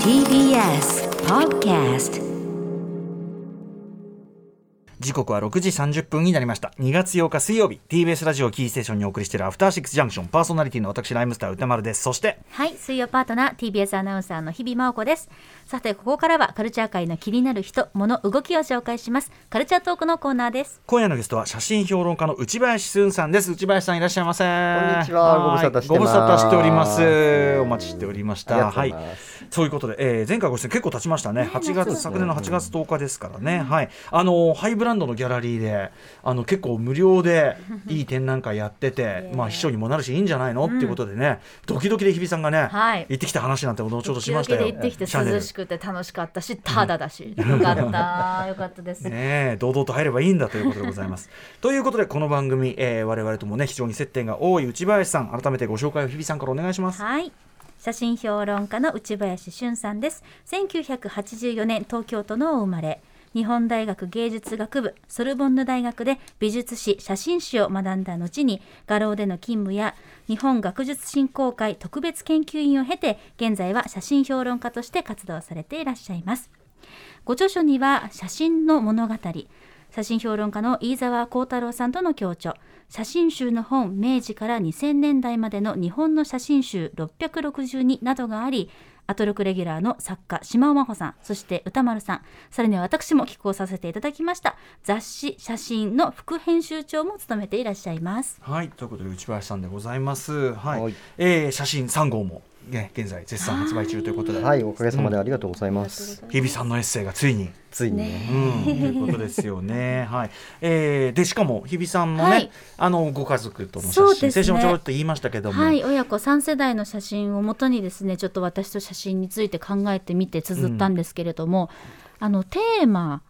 TBS Podcast 時刻は6時30分になりました。2月8日水曜日 TBS ラジオキーステーションにお送りしているアフターシックスジャンクション。パーソナリティの私ライムスター歌丸です。そしてはい水曜パートナー TBS アナウンサーの日々真央子です。さてここからはカルチャー界の気になる人物動きを紹介します。カルチャートークのコーナーです。今夜のゲストは写真評論家の内林俊さんです。内林さんいらっしゃいませ。こんにちは。ご無沙汰してます。ご無沙汰しております。お待ちしておりました。はい。そういうことで、えー、前回ご出演結構経ちましたね。8月昨年の8月10日ですからね、はい。あのハイブランドのギャラリーであの結構無料でいい展覧会やってて まあ秘書にもなるしいいんじゃないの、っていうことでねドキドキで日比さんがね、はい。行ってきた話なんてことをちょっとしましたよ。で行ってきて涼しくて楽しかったしタダだし、よかった。よかったです、ねえ堂々と入ればいいんだということでございます。ということでこの番組、えー、我々ともね非常に接点が多い内林さん改めてご紹介を日比さんからお願いします。はい。写真評論家の内林俊さんです。1984年東京都のお生まれ日本大学芸術学部ソルボンヌ大学で美術史写真史を学んだ後に画廊での勤務や日本学術振興会特別研究員を経て現在は写真評論家として活動されていらっしゃいます。ご著書には写真の物語写真評論家の飯沢幸太郎さんとの共著写真集の本明治から2000年代までの日本の写真集662などがありアトロクレギュラーの作家島尾真帆さんそして歌丸さん。さらには私も寄稿させていただきました雑誌写真の副編集長も務めていらっしゃいます。はいということで内林さんでございます。はい、はい。えー写真3号も、ね、現在絶賛発売中ということで、はい、おかげさまでありがとうございます。日比さんのエッセイがついに。ついにね。うん、ということですよね。はい。えー、でしかも日比さんもね、はいあのご家族との写真、先週もちょろっと言いましたけども、はい親子3世代の写真をもとにですねちょっと私と写真について考えてみて綴ったんですけれども、あのテーマ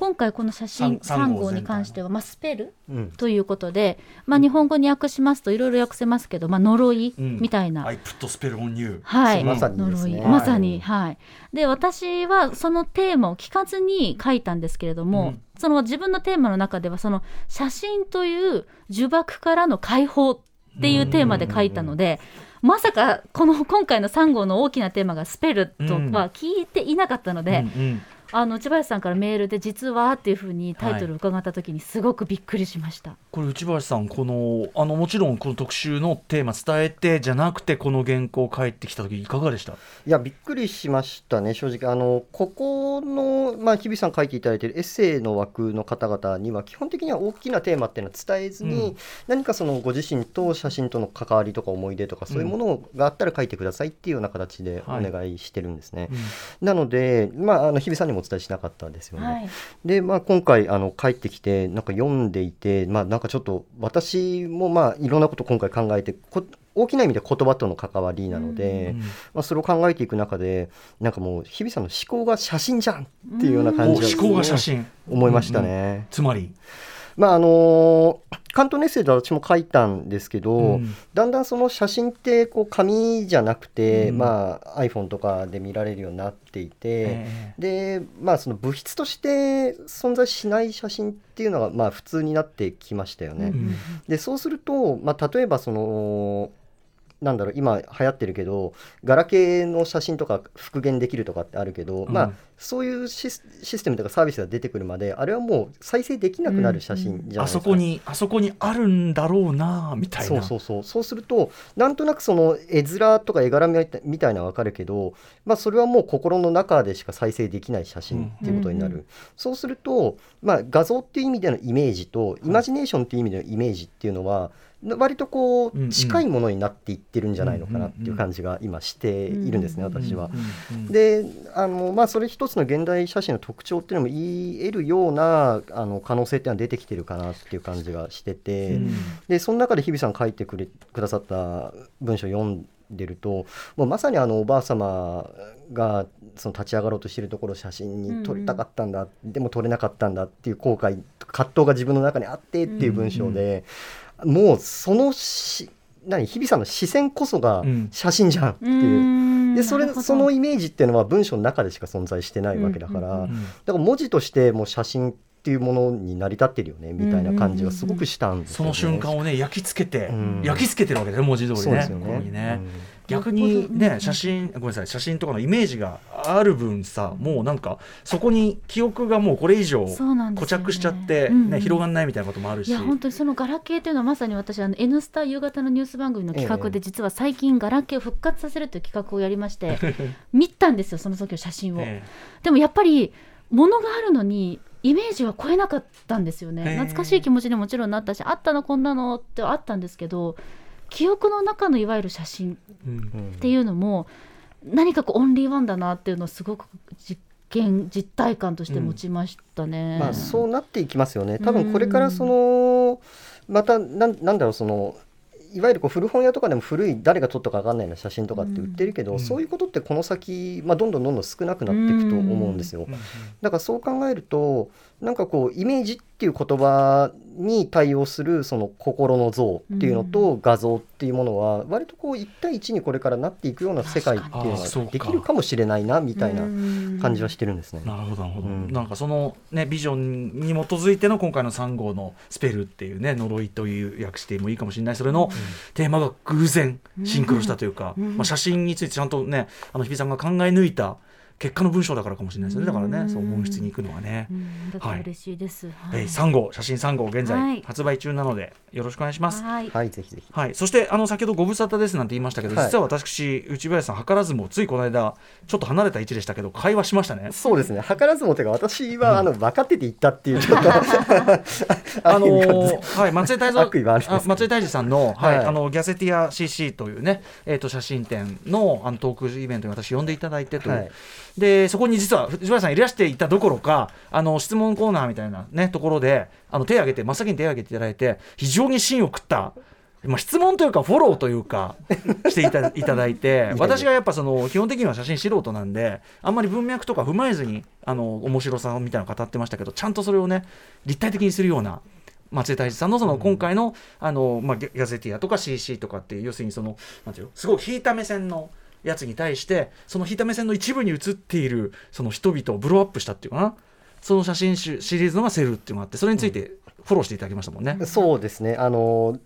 今回この写真3三三号号に関しては、まあ、スペルうん。ということで、まあ、日本語に訳しますといろいろ訳せますけど、まあ、呪いうん。みたいな、I put spell on you。はい、まさにですね。呪い。まさに、はい。で、私はそのテーマを聞かずに書いたんですけれども、うん。その自分のテーマの中では、その写真という呪縛からの解放っていうテーマで書いたので、まさかこの今回の3号の大きなテーマがスペルとは聞いていなかったので、うんうんあの内林さんからメールで実はっていうふうにタイトルを伺った時にすごくびっくりしました。これ内林さんこのあのもちろんこの特集のテーマ伝えてじゃなくてこの原稿返ってきた時いかがでした？いや、びっくりしましたね、正直。あの、ここの、まあ、日比さん書いていただいているエッセイの枠の方々には、基本的には大きなテーマっていうのは伝えずに、うん何かそのご自身と写真との関わりとか思い出とか、そういうものがあったら書いてくださいっていうような形でお願いしてるんですね。なので、まあ、あの日比さんにもお伝えしなかったですよね。はい、で、まあ、今回あの帰ってきてなんか読んでいて、まあ、なんかちょっと私もまあいろんなこと今回考えてこ大きな意味で言葉との関わりなので、うん。まあ、それを考えていく中でなんかもう日比さんの思考が写真じゃんっていうようなお感じ思考が写真。思いましたね。つまり、まああの関東エッセイで私も書いたんですけど、うん。だんだんその写真ってこう紙じゃなくて、うん。まあ、iPhone とかで見られるようになっていて、え。でまあその物質として存在しない写真っていうのがまあ普通になってきましたよね。うん。でそうすると、まあ、例えばそのなんだろう今流行ってるけどガラケーの写真とか復元できるとかってあるけど、うん。まあそういうシスシステムとかサービスが出てくるまであれはもう再生できなくなる写真じゃないですか。あそこにあそこにあるんだろうなみたいな。そうそうそう。そうするとなんとなくその絵面とか絵柄みたいみたいなのは分かるけど、まあ、それはもう心の中でしか再生できない写真っていうことになる、うんうん。そうすると、まあ、画像っていう意味でのイメージとイマジネーションっていう意味でのイメージっていうのは割とこう近いものになっていってるんじゃないのかなっていう感じが今しているんですね、私は。であのまあ、それ一つの現代写真の特徴っていうのも言えるようなあの可能性っていうのは出てきてるかなっていう感じがしてて、うん。でその中で日比さん書いてくれくださった文章を読んでるともうまさにあのおばあ様がその立ち上がろうとしているところを写真に撮りたかったんだ、でも撮れなかったんだっていう後悔葛藤が自分の中にあってっていう文章で、もうそのし何日比さんの視線こそがうん。写真じゃんっていう。うん。でそれそのイメージっていうのは文章の中でしか存在してないわけだから、うんうんうん。だから文字としてもう写真っていうものに成り立ってるよねみたいな感じがすごくしたんですよ、ね。その瞬間をね焼き付けて、うん。焼き付けてるわけですね文字通りね。そうですよね。ここにね。逆にね写真ごめんなさい写真とかのイメージがある分さもうなんかそこに記憶がもうこれ以上固着しちゃって、うん。うんね広がんないみたいなこともあるし。いや本当にそのガラケーというのはまさに私あの N スタ夕方のニュース番組の企画で実は最近ガラケーを復活させるという企画をやりまして 見たんですよその時の写真を。えでもやっぱり物があるのにイメージは超えなかったんですよね。懐かしい気持ちにももちろんなったしあったのこんなのってあったんですけど記憶の中のいわゆる写真っていうのも何かこうオンリーワンだなっていうのをすごく実験実体感として持ちましたね。まあ、そうなっていきますよね。多分これからそのまたなんなんだろうそのいわゆるこう古本屋とかでも古い誰が撮ったか分かんないような写真とかって売ってるけど、うん。そういうことってこの先、まあ、どんどんどんどん少なくなっていくと思うんですよ。うん。だからそう考えるとなんかこうイメージっていう言葉に対応するその心の像っていうのと画像っていうものは割とこう一対一にこれからなっていくような世界っていうのができるかもしれないなみたいな感じはしてるんですね。なるほどなるほど、うん。なんかそのねビジョンに基づいての今回の3号のスペルっていうね呪いという訳してもいいかもしれない。それのテーマが偶然シンクロしたというか、うん。まあ、写真についてちゃんとねあの日比さんが考え抜いた結果の文章だからかもしれないですよね。だからねそう本質に行くのはね。うんだから嬉しいです。はい。えー、3号写真3号現は在い。発売中なのでよろしくお願いします。はい。はい、ぜひぜひ。はい、そしてあの先ほどご無沙汰ですなんて言いましたけど、はい。実は私内林さん図らずもついこの間ちょっと離れた位置でしたけど会話しましたね。そうですね。図らずもてか私は、あの分かってて言ったっていうちょっと あのはい、松井泰造 松井泰治さんの,、はいはい。あのギャセティア CC というね、えー、と写真展のあのトークイベントに私呼んでいただいてという、はいでそこに実は藤原さんいらしていたどころかあの質問コーナーみたいな、ね、ところであの手を挙げて真っ先に手を挙げていただいて非常に芯を食った。まあ、質問というかフォローというかしていた いただいて私がやっぱその基本的には写真素人なんであんまり文脈とか踏まえずにあの面白さみたいなのを語ってましたけどちゃんとそれをね立体的にするような松江大志さんのその今回の,、あのまあ、ギャゼティアとか CC とかっていう要するにそのなんていうのすごい引いた目線のやつに対してその引いた目線の一部に映っているその人々をブローアップしたっていうかな？その写真集シリーズのがセルっていうのがあってそれについてフォローしていただきましたもんね。そうですね。あの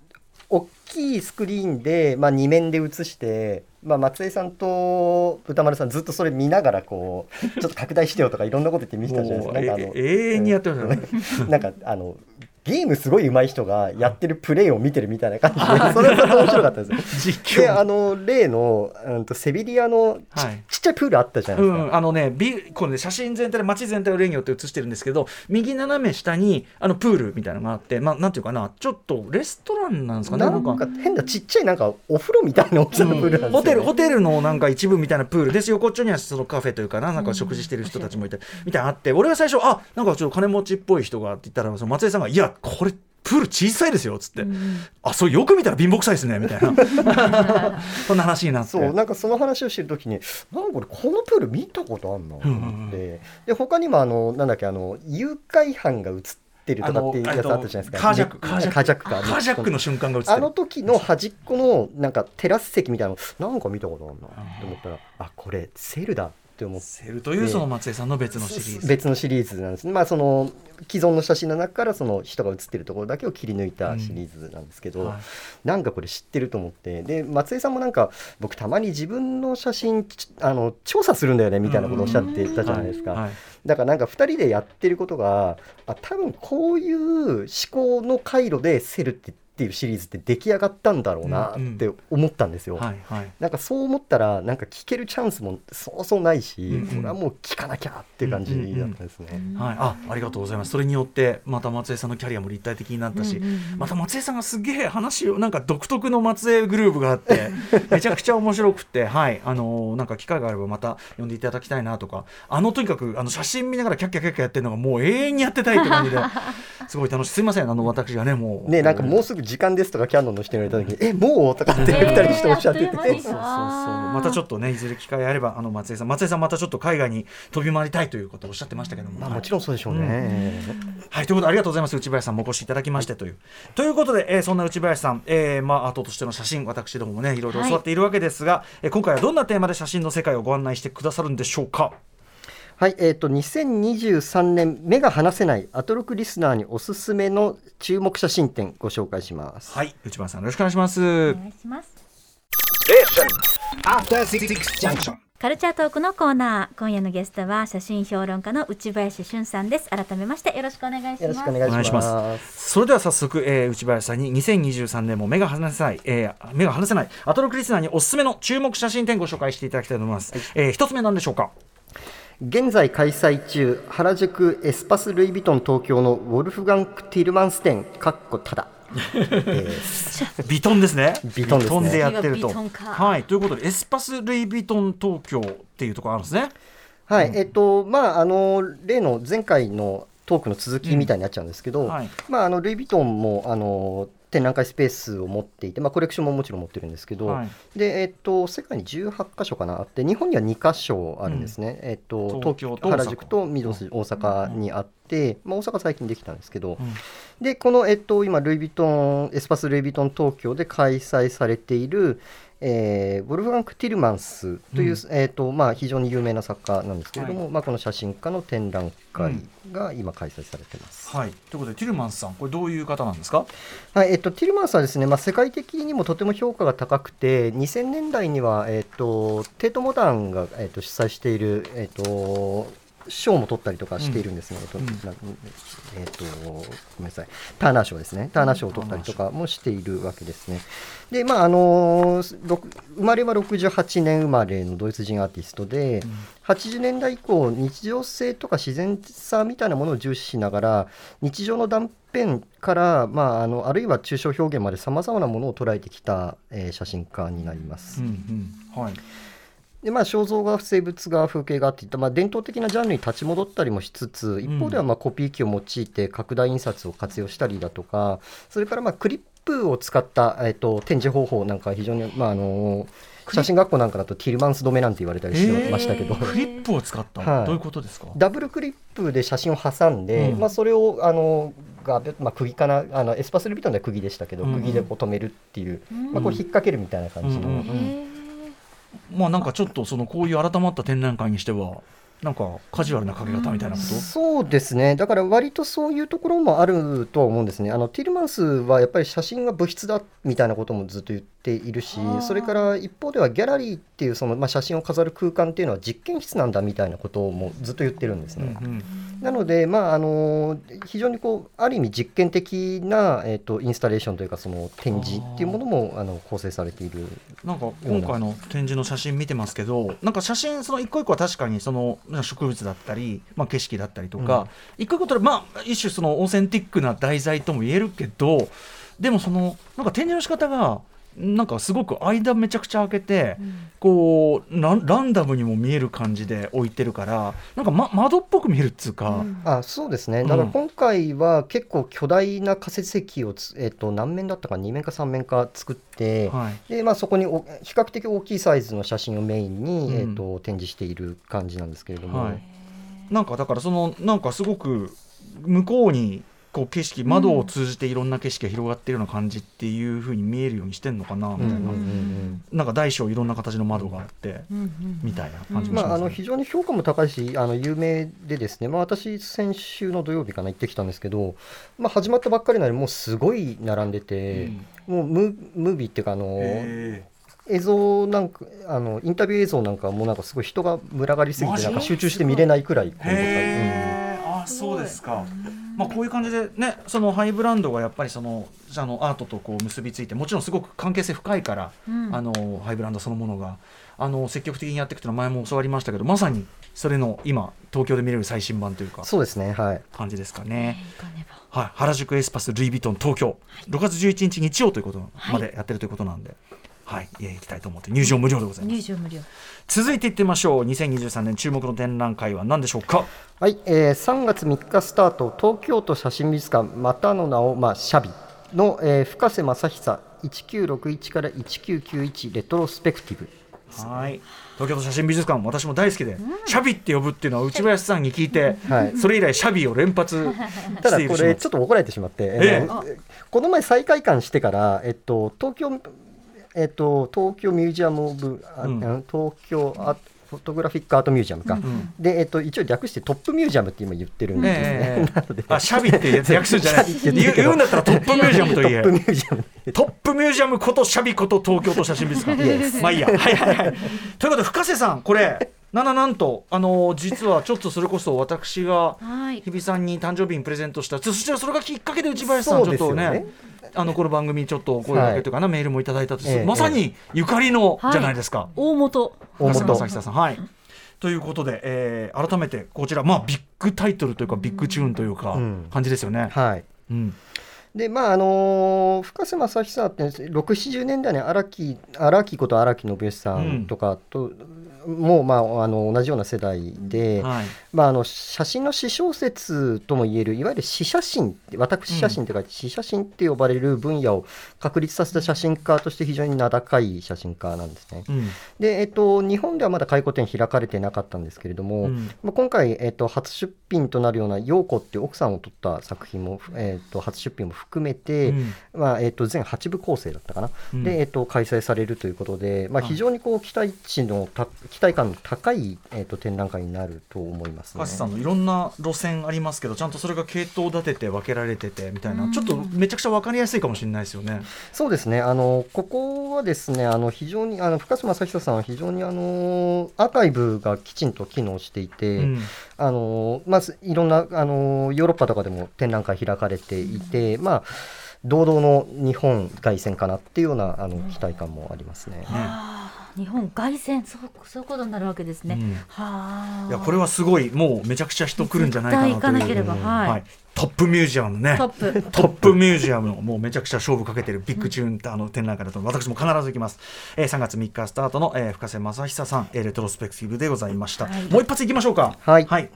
大きいスクリーンで、まあ、2面で映して、まあ、松江さんと歌丸さんずっとそれ見ながらこうちょっと拡大してよとかいろんなこと言って見せたじゃないですか。なんかあの永遠にやってましたね。なんかあのゲームすごい上手い人がやってるプレイを見てるみたいな感じでそれは面白かったです。実であ況の例の、うん、とセビリアのち,、はいちっちゃいプールあったじゃないうですか。ん、あのね、ビこれね写真全体で街全体を例によって写してるんですけど右斜め下にあのプールみたいなのがあって、まあ、なんていうかなちょっとレストランなんですかねなんか変なちっちゃいなんかお風呂みたいな大きさのプールなんですよ、ね。ホテルホテルのなんか一部みたいなプール。です横っちょにはそのカフェというかななんか食事してる人たちもいて、みたいなのあって俺は最初あなんかちょっと金持ちっぽい人がって言ったらその松井さんが「いやこれプール小さいですよ」っつって「あそうよく見たら貧乏くさいですね」みたいな。そんな話になって。そうなんかその話をしてる時になんかこれこのプール見たことあんなと思って、で他にもあのなんだっけあの誘拐犯が映ってるとかっていうやつあったじゃないですか。カージャック。ねカージャック。カジャックの瞬間が映ってる。あの時の端っこのなんかテラス席みたいなのなんか見たことあるなって思ったらあこれセルだ。って思って。セルというその松井さんの別のシリーズ。別のシリーズなんです。ねまあその既存の写真の中からその人が写ってるところだけを切り抜いたシリーズなんですけど、はい。なんかこれ知ってると思って。で松江さんもなんか僕たまに自分の写真ちあの調査するんだよねみたいなことをおっしゃってたじゃないですか、はいはい。だからなんか2人でやってることがあ多分こういう思考の回路でセルってっていうシリーズって出来上がったんだろうなって思ったんですよ。はいはい。なんかそう思ったらなんか聞けるチャンスもそうそうないし、うんうん。これはもう聞かなきゃっていう感じだったですね。はい、あありがとうございます。それによってまた松江さんのキャリアも立体的になったし、うんうんうん。また松江さんがすげえ話をなんか独特の松江グルーブがあって めちゃくちゃ面白くてはい。あのーなんか機会があればまた呼んでいただきたいなとか。あのとにかくあの写真見ながらキャッキャキャッキャやってるのがもう永遠にやってたいって感じで すごい楽しい。すいません。あの私がねもう。ねなんかもうすぐ時間ですとかキャノンの人に言われた時に「えもう?」とかって二人にしておっしゃってて、えーそうそうそう。またちょっとねいずれ機会あればあの松江さん。松江さんまたちょっと海外に飛び回りたいということをおっしゃってましたけども、まあ、はい。もちろんそうでしょうね。はい、ということでありがとうございます。内林さんもお越しいただきましてという。ということで、えーそんな内林さん、えーまあ、アートとしての写真私どももねいろいろ教わっているわけですが、えー今回はどんなテーマで写真の世界をご案内してくださるんでしょうか？はい、えっ、と2023年目が離せないアトロクリスナーにおすすめの注目写真展ご紹介します。はい内林さんよろしくお願いします。お願いします。カルチャートークのコーナー。今夜のゲストは写真評論家の内林俊さんです。改めましてよろしくお願いします。よろしくお願いします。お願いします。それでは早速、えー内林さんに2023年も目が離せない、えー目が離せないアトロクリスナーにおすすめの注目写真展ご紹介していただきたいと思います、えー一つ目なんでしょうか？現在開催中原宿エスパス・ルイ・ヴィトン東京のウォルフガンク・ティルマンス展かっこただ。ビトンですね。ビトンですね。やってると。はい、ということで、エスパス・ルイ・ヴィトン東京っていうところあるんですね。はい、えっとまああの例の前回のトークの続きみたいになっちゃうんですけど、うん。はい。まああのルイ・ヴィトンもあの展覧会スペースを持っていて、まあ、コレクションももちろん持ってるんですけど、はい。でえっと、世界に18箇所かなあって日本には2箇所あるんですね、えっと、東京と原宿と大阪にあって、まあ、大阪最近できたんですけど、ん。でこの、えっと、今ルイ・ヴィトンエスパス・ルイ・ヴィトン東京で開催されている、えー、ウォルフガンク・ティルマンスという、うんえっとまあ、非常に有名な作家なんですけれども、まあ、この写真家の展覧会が今開催されてます。はい、ということで、ティルマンスさん、これどういう方なんですか？はいえっと、ティルマンスはですね、まあ、世界的にもとても評価が高くて2000年代には、えっと、テート・モダンが、えっと、主催している、えっと、賞も取ったりとかしているんですね、えっとうんなえっとごめんなさいターナー賞ですねターナー賞を取ったりとかもしているわけですね。でまああの生まれは68年生まれのドイツ人アーティストで、80年代以降日常性とか自然さみたいなものを重視しながら日常の断片から、まあ、あのあるいは抽象表現までさまざまなものを捉えてきた、えー写真家になります。うん、うん、はい。でまあ、肖像画生物画風景画っていった、まあ、伝統的なジャンルに立ち戻ったりもしつつ一方ではまあコピー機を用いて拡大印刷を活用したりだとかそれからまあクリップを使った、えっと展示方法なんか非常に、まあ、あの写真学校なんかだとティルマンス止めなんて言われたりしてましたけど、えークリップを使った、はい。どういうことですか？ダブルクリップで写真を挟んで、うん。まあ、それをあのが、まあ、釘かなあのエスパスルビトンでは釘でしたけど、うん。釘でこう止めるっていう、うん。まあ、これ引っ掛けるみたいな感じの、まあ、なんかちょっと、そのこういう改まった展覧会にしては。なんかカジュアルなかけ方みたいなこと？そうですねだから割とそういうところもあるとは思うんですねあのティルマンスはやっぱり写真が物質だみたいなこともずっと言っているしそれから一方ではギャラリーっていうその、まあ、写真を飾る空間っていうのは実験室なんだみたいなこともずっと言ってるんですね。うんうんなので、まあ、あの非常にこうある意味実験的な、えー、とインスタレーションというかその展示っていうものもあの構成されているなんか今回の展示の写真見てますけど、なんか写真その一個一個は確かにその植物だったり、まあ景色だったりとか、一個一個とまあ一種そのオーセンティックな題材とも言えるけど、でもそのなんか展示の仕方がなんかすごく間めちゃくちゃ開けて、こうランランダムにも見える感じで置いてるから、なんか、ま、窓っぽく見えるっつうか。うん。あそうですね。うん。だから今回は結構巨大な仮設席をつ、えー、と何面だったか2面か3面か作って、はい。でまあ、そこにお比較的大きいサイズの写真をメインに、うん。えー、と展示している感じなんですけれども、はい。なんかだからそのなんかすごく向こうにこう景色窓を通じていろんな景色が広がっているような感じっていう風に見えるようにしてんのかなみたいな、うんうん。うんな。んか大小いろんな形の窓があってうんうん。みたいな感じもしまあ、ますね。あの非常に評価も高いしあの有名でですね、まあ、私先週の土曜日かな行ってきたんですけど、まあ、始まったばっかりなのにもうすごい並んでて、もうムムービーっていうかあのへ映像なんかあのインタビュー映像なんかもうなんかすごい人が群がりすぎてなんか集中して見れないくらい混んでたえ、あそうですか。まあこういう感じでねそのハイブランドがやっぱりそのあのアートとこう結びついてもちろんすごく関係性深いから、うん。あのハイブランドそのものがあの積極的にやっていくというのは前も教わりましたけどまさにそれの今東京で見れる最新版というかそうですねはい。感じですかね。行かねば。はい、原宿エスパスルイ・ヴィトン東京、6月11日日曜ということまでやってるということなんで、はい、いや行きたいと思って入場無料でございます。入場無料。続いていってみましょう。2023年注目の展覧会は何でしょうか？はい、えー3月3日スタート東京都写真美術館またの名を、まあ、シャビの、えー深瀬正久1961から1991レトロスペクティブはい、東京都写真美術館、私も大好きで、シャビって呼ぶっていうのは内林さんに聞いて、はい。それ以来シャビを連発た だしているこれちょっと怒られてしまって、ええあのこの前再開館してから、えっと、東京、えっと、東京ミュージアム・オブ、あうん。東京アフフォトグラフィックアートミュージアムか、ん。で、えっと、一応略してトップミュージアムって今言ってるんですね、ええ。なので。あシャビってやつ訳すんじゃない。言うんだったらトップミュージアムといえ。トップミュージアム。トップミュージアムことシャビこと東京都写真美術館まあいいや。はいはいはい。ということで深瀬さんこれなななんとあの実はちょっとそれこそ私がはい。日比さんに誕生日にプレゼントしたそしてそれがきっかけで内林さんちょっとねあのこの番組にちょっとお声掛けというかな、メールもいただいたと、ええ。まさにゆかりの、はい。じゃないですか。大元。大深瀬元。正久さんはい。ということで、えー改めてこちらまあビッグタイトルというかビッグチューンというか、うん。感じですよね、はい。うん。でまああのー深瀬正久って670年代に荒木荒木こと荒木信義さんとかと、もう、まあ、あの同じような世代で、はいまあ、あの写真の詩小説ともいえるいわゆる詩写真って私写真というか詩写真って呼ばれる分野を確立させた写真家として非常に名高い写真家なんですね。うん。で、えっと、日本ではまだ回顧展開かれてなかったんですけれども、うん。まあ、今回、えっと、初出品となるような陽子っていう奥さんを撮った作品も、えっと、初出品も含めて、うん。まあえっと全8部構成だったかな、うん。で、えっと、開催されるということで、まあ、はい非常にこう期待値のた期待感の高い、えっと、展覧会になると思いますね高。橋さんのいろんな路線ありますけどちゃんとそれが系統立てて分けられててみたいなちょっとめちゃくちゃ分かりやすいかもしれないですよね。そうですねあのここはですねあの非常にあの深島正久さんは非常にあのアーカイブがきちんと機能していて、うんあのまずいろんなあのヨーロッパとかでも展覧会開かれていて、まあ堂々の日本凱旋かなっていうようなあの期待感もありますね。はあ日本凱旋。そうそういうことになるわけですね、うん。はあ。いやこれはすごいもうめちゃくちゃ人来るんじゃないかなという。絶対行かなければ。はい、はい、トップミュージアムね。トップ。トップミュージアムのもうめちゃくちゃ勝負かけてるビッグチューンってあの展覧会だと私も必ず行きます、えー、3月3日スタートの、えー、深瀬正久さん、えーレトロスペクティブでございました、はい。もう一発いきましょうか。はい。はい、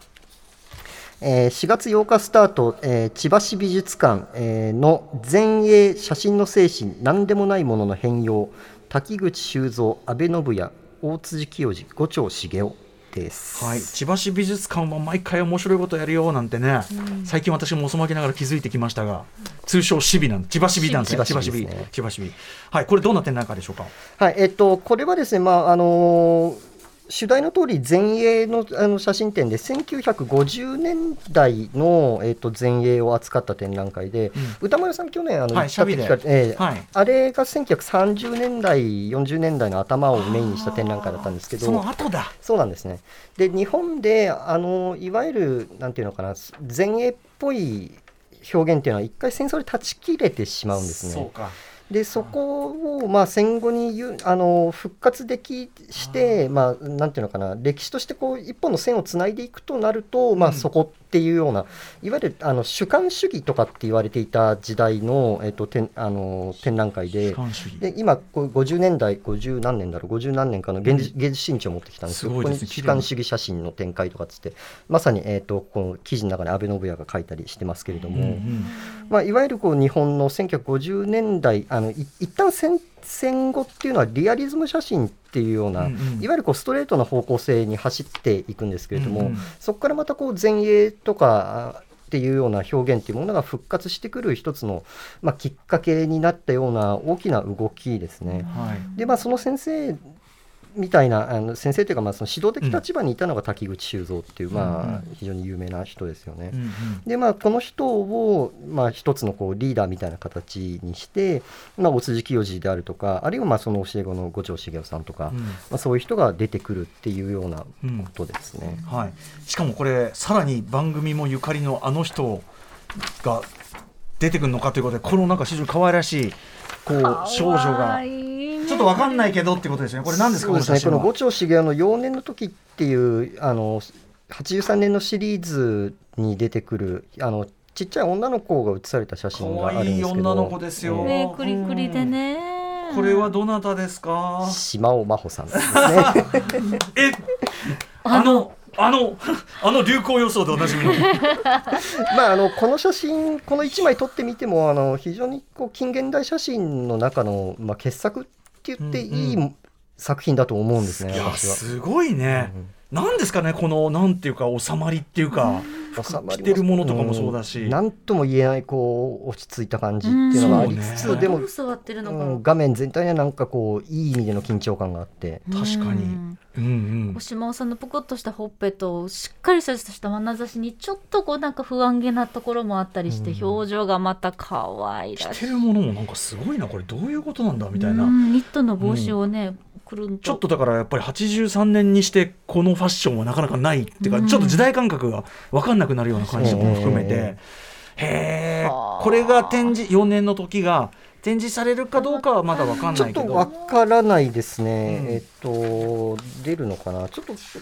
えー4月8日スタート、えー千葉市美術館、えーの前衛写真の精神何でもないものの変容滝口修造安倍信也大辻清次五丁茂雄です。はい、千葉市美術館は毎回面白いことやるよなんてね、最近私も遅まきながら気づいてきましたが通称シビなん千葉市美なんですね。千葉市美ね千葉市美はい。これどんな展覧会でしょうか？はい、えっと、これはですね、まああのー主題の通り前衛のあの写真展で1950年代の、えっと、前衛を扱った展覧会で、歌丸さん去年あの、はいええはい。あれが1930年代40年代の頭をメインにした展覧会だったんですけどその後だ。そうなんですね。で日本であのいわゆるなんていうのかな前衛っぽい表現っていうのは一回戦争で断ち切れてしまうんですね。そうかでそこをまあ戦後にゆあの復活できしてまあなんていうのかな歴史としてこう一本の線をつないでいくとなると、まあそこっていうようないわゆるあの主観主義とかって言われていた時代のえっと展あの展覧会でで今こう50年代50何年だろう50何年かの芸術芸術新潮を持ってきたんですけど、すごいここにですね。綺麗な。主観主義写真の展開とかっつってまさに、えー、とこの記事の中に安倍信也が書いたりしてますけれども、うんうんまあ、いわゆるこう日本の1950年代あのい一旦戦戦後っていうのはリアリズム写真っていうような、うんうん。いわゆるこうストレートな方向性に走っていくんですけれども、うんうん。そこからまたこう前衛とかあっていうような表現っていうものが復活してくる一つの、まあ、きっかけになったような大きな動きですね。はい。でまあその先生みたいなあの先生というかまあその指導的立場にいたのが滝口修造っていう、うんまあ非常に有名な人ですよね。うんうん。でまあこの人をまあ一つのこうリーダーみたいな形にして、まあお辻清次であるとかあるいはまあその教え子の五条茂雄さんとか、うん。まあそういう人が出てくるっていうようなことですね。はい、しかもこれさらに番組もゆかりのあの人が出てくるのかということでこのなんか非常に可愛らしいこう少女がちょっとわかんないけどってことですね。これ何ですか？そうですね、このこの五条茂雄の幼年の時っていうあの83年のシリーズに出てくるあのちっちゃい女の子が写された写真があるん可愛いですけ女の子どですよ、ねくりくりでね。これはどなたですか？島尾真帆さんですね。えあのあの あの流行予想でおなじみの。まあ、あのこの写真この1枚撮ってみてもあの非常にこう近現代写真の中の、まあ、傑作って言っていい、うん作品だと思うんですね。すごいね、なんですかねこのなんていうか収まりっていうか、着てるものとかもそうだし。んなんとも言えないこう落ち着いた感じっていうのがありつつ、うん。でも、画面全体にはなんかこういい意味での緊張感があって、確かに。うん。うんうん。お島尾さんのポコッとしたほっぺとしっかりした眼差しにちょっとこうなんか不安げなところもあったりして、うん表情がまた可愛らしい着てるものもなんかすごいなこれどういうことなんだみたいな、うんニットの帽子をね、くるんとちょっとだからやっぱり83年にしてこのファッションはなかなかないっていうか、うん。ちょっと時代感覚が分かんなくなるような感じも含めて、えへえはあこれが展示4年の時が展示されるかどうかはまだ分かんちょっないけど。とわからないですね、うん。えっと出るのかな？ちょっとそ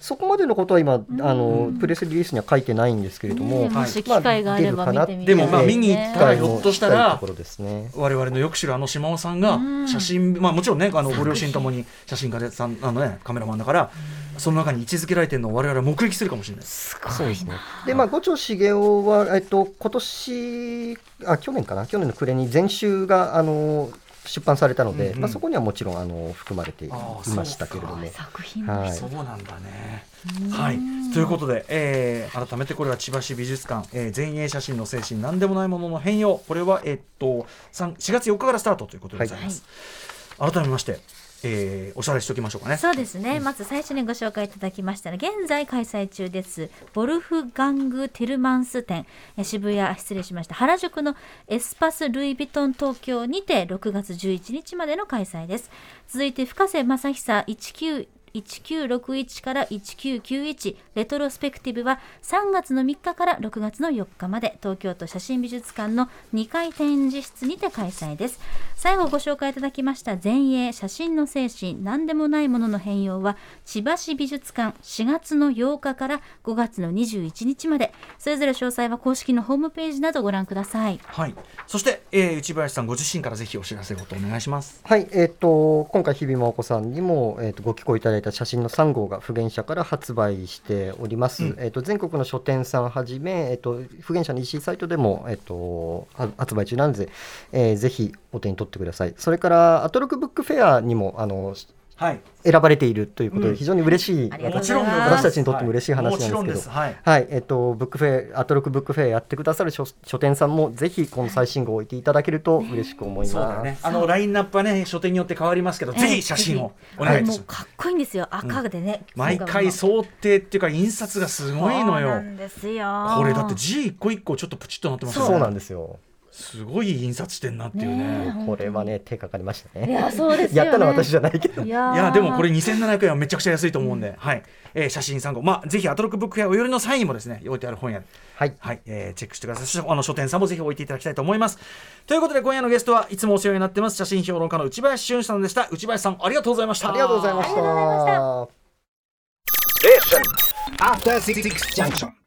そこまでのことは今、あのプレスリリースには書いてないんですけれども、ねもし機会があれば見てみたいでもまあ見に行ったらひょっとしたら近いところですね。我々のよく知るあの島尾さんがうん。写真、まあもちろんねあのご両親ともに写真家でさんあのねカメラマンだから、その中に位置づけられてるのを我々は目撃するかもしれないです。そうですね。で、まあ、五丁茂雄は、えっと、今年、あ、去年かな、去年の暮れに全集が、あの。出版されたので、うんうんまあ、そこにはもちろん、あの、含まれていましたけれども。作品もはいそうなんだね。はい、ということで、えー改めてこれは千葉市美術館、えー前衛写真の精神何でもないものの変容これは、えっと3 4月4日からスタートということでございます。改めまして、えーおさらいしておきましょうかね。そうですね、まず最初にご紹介いただきましたら現在開催中です。ボルフガング・ティルマンス展え渋谷失礼しました。原宿のエスパス・ルイ・ヴィトン東京にて6月11日までの開催です。続いて深瀬正久19 1961から1991レトロスペクティブは3月の3日から6月の4日まで。東京都写真美術館の2階展示室にて開催です。最後ご紹介いただきました前衛写真の精神。何でもないものの変容は千葉市美術館4月の8日から5月の21日まで。それぞれ詳細は公式のホームページなどご覧ください。はい。そして、えー内林さんご自身からぜひお知らせごとお願いします。はい、えっ、と、今回日比真央子さんにも、えっ、と、ご寄稿いただいた写真の3号が不言者から発売しております。うんえっ、と、全国の書店さんはじめ、えっ、と、不言者の EC サイトでも、えっ、と、は発売中なので、えーぜひお手に取ってください。それから、アトロクブックフェアにも、あの、はい。選ばれているということうん。で、非常に嬉しい、私たちにとっても嬉しい話なんですけどはい。えっ、と、ブックフェア、アトロクブックフェアやってくださる書書店さんも、ぜひこの最新号を置いていただけると嬉しく思います。あのラインナップはね書店によって変わりますけど、ぜひ写真をお願いします。かっこいいんですよ。赤でね、毎回想定っていうか印刷がすごいのよ。んですよ。これだって字一個一個ちょっとプチッとなってます。そうなんですよ。すごい印刷してんなっていうね。ねこれはね、手かかりましたいね。やそうですよね。やったのは私じゃないけど。いやー。いやでもこれ2700円はめちゃくちゃ安いと思うんで、はい、えー写真参考。まあぜひアトロックブックフェアお寄りの際にもですね置いてある本屋はい。はい、えーチェックしてください。そしてあの書店さんもぜひ置いていただきたいと思います。ということで今夜のゲストはいつもお世話になってます。写真評論家の内林俊さんでした。内林さんありがとうございました。ありがとうございました。After Six Junction.